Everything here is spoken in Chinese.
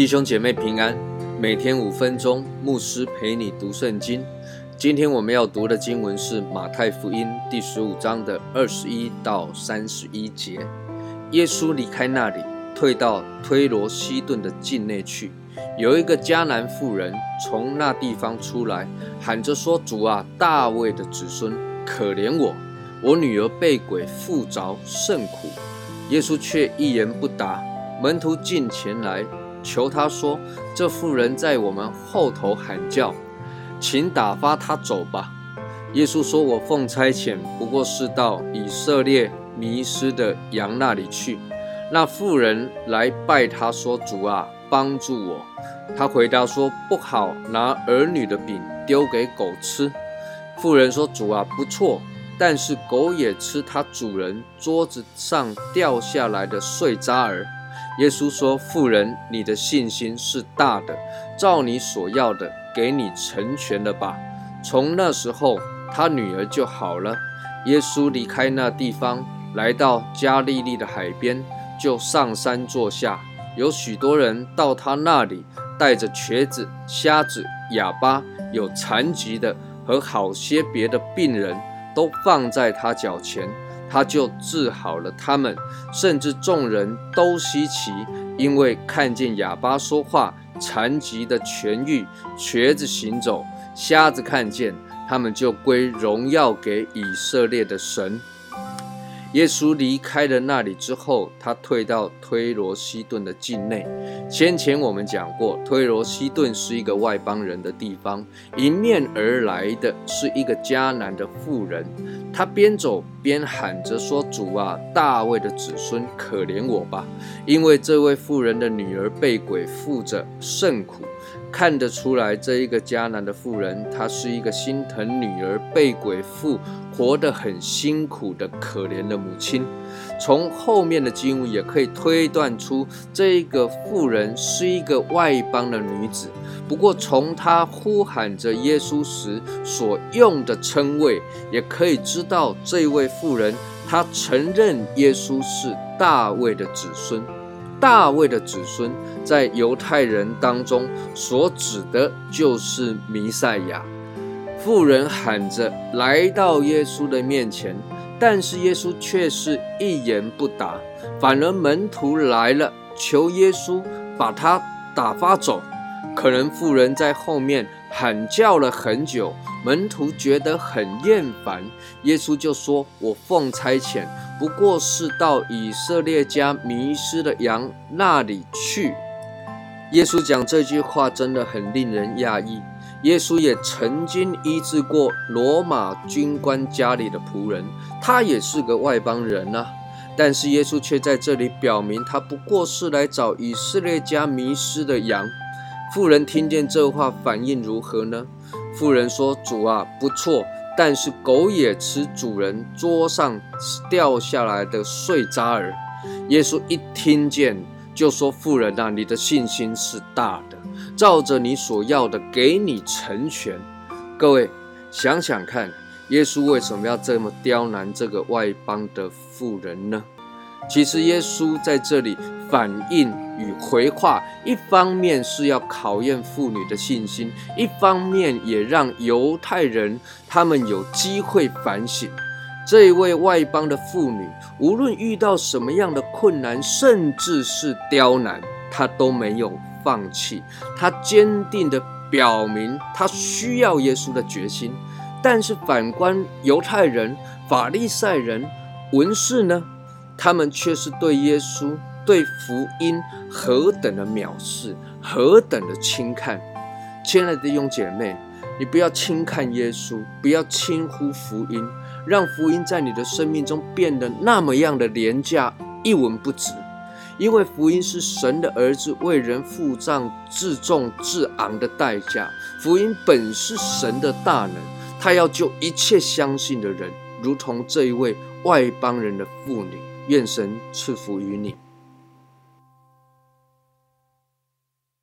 弟兄姐妹平安，每天五分钟，牧师陪你读圣经。今天我们要读的经文是马太福音第十五章的二十一到三十一节。耶稣离开那里，退到推罗西顿的境内去。有一个迦南妇人从那地方出来，喊着说：“主啊，大卫的子孙，可怜我，我女儿被鬼附着，甚苦。”耶稣却一言不答。门徒进前来。求他说：“这妇人在我们后头喊叫，请打发她走吧。”耶稣说：“我奉差遣，不过是到以色列迷失的羊那里去。”那妇人来拜他说：“主啊，帮助我。”他回答说：“不好拿儿女的饼丢给狗吃。”妇人说：“主啊，不错，但是狗也吃它主人桌子上掉下来的碎渣儿。”耶稣说：“妇人，你的信心是大的，照你所要的，给你成全了吧。”从那时候，他女儿就好了。耶稣离开那地方，来到加利利的海边，就上山坐下。有许多人到他那里，带着瘸子、瞎子、哑巴、有残疾的和好些别的病人，都放在他脚前。他就治好了他们，甚至众人都稀奇，因为看见哑巴说话，残疾的痊愈，瘸子行走，瞎子看见，他们就归荣耀给以色列的神。耶稣离开了那里之后，他退到推罗西顿的境内。先前我们讲过，推罗西顿是一个外邦人的地方，迎面而来的是一个迦南的妇人。他边走边喊着说：“主啊，大卫的子孙，可怜我吧！因为这位妇人的女儿被鬼附着，甚苦。”看得出来，这一个迦南的妇人，她是一个心疼女儿被鬼附、活得很辛苦的可怜的母亲。从后面的经文也可以推断出，这一个妇人是一个外邦的女子。不过，从她呼喊着耶稣时所用的称谓，也可以知道这位妇人她承认耶稣是大卫的子孙。大卫的子孙在犹太人当中所指的就是弥赛亚。妇人喊着来到耶稣的面前，但是耶稣却是一言不答，反而门徒来了，求耶稣把他打发走。可能妇人在后面喊叫了很久，门徒觉得很厌烦，耶稣就说：“我奉差遣。”不过是到以色列家迷失的羊那里去。耶稣讲这句话真的很令人讶异。耶稣也曾经医治过罗马军官家里的仆人，他也是个外邦人啊。但是耶稣却在这里表明，他不过是来找以色列家迷失的羊。妇人听见这话，反应如何呢？妇人说：“主啊，不错。”但是狗也吃主人桌上掉下来的碎渣儿。耶稣一听见，就说：“妇人啊，你的信心是大的，照着你所要的，给你成全。”各位想想看，耶稣为什么要这么刁难这个外邦的妇人呢？其实耶稣在这里反应与回话，一方面是要考验妇女的信心，一方面也让犹太人他们有机会反省。这一位外邦的妇女，无论遇到什么样的困难，甚至是刁难，她都没有放弃，她坚定地表明她需要耶稣的决心。但是反观犹太人、法利赛人、文士呢？他们却是对耶稣、对福音何等的藐视，何等的轻看。亲爱的弟兄姐妹，你不要轻看耶稣，不要轻忽福音，让福音在你的生命中变得那么样的廉价、一文不值。因为福音是神的儿子为人付上至重至昂的代价，福音本是神的大能，他要救一切相信的人，如同这一位外邦人的妇女。愿神赐福于你。